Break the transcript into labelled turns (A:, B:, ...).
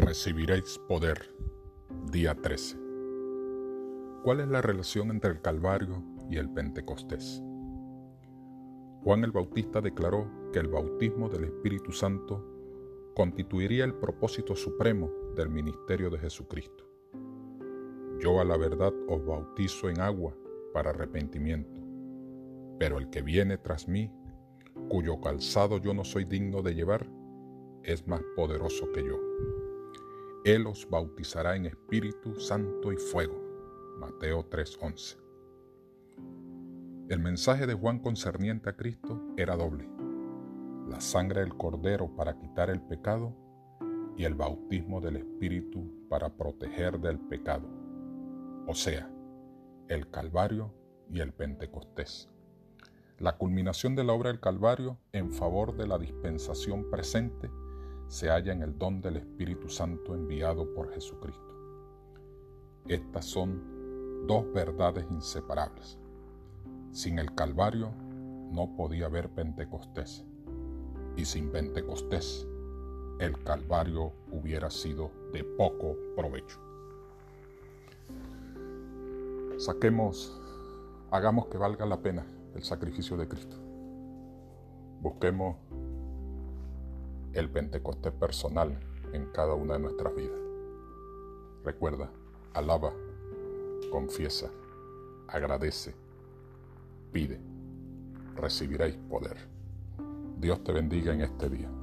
A: Recibiréis poder. Día 13. ¿Cuál es la relación entre el Calvario y el Pentecostés? Juan el Bautista declaró que el bautismo del Espíritu Santo constituiría el propósito supremo del ministerio de Jesucristo. Yo a la verdad os bautizo en agua para arrepentimiento, pero el que viene tras mí, cuyo calzado yo no soy digno de llevar, es más poderoso que yo él os bautizará en Espíritu Santo y fuego. Mateo 3:11. El mensaje de Juan concerniente a Cristo era doble. La sangre del Cordero para quitar el pecado y el bautismo del Espíritu para proteger del pecado. O sea, el Calvario y el Pentecostés. La culminación de la obra del Calvario en favor de la dispensación presente se halla en el don del Espíritu Santo enviado por Jesucristo. Estas son dos verdades inseparables. Sin el Calvario no podía haber Pentecostés y sin Pentecostés el Calvario hubiera sido de poco provecho. Saquemos, hagamos que valga la pena el sacrificio de Cristo. Busquemos el Pentecostés personal en cada una de nuestras vidas. Recuerda, alaba, confiesa, agradece, pide, recibiréis poder. Dios te bendiga en este día.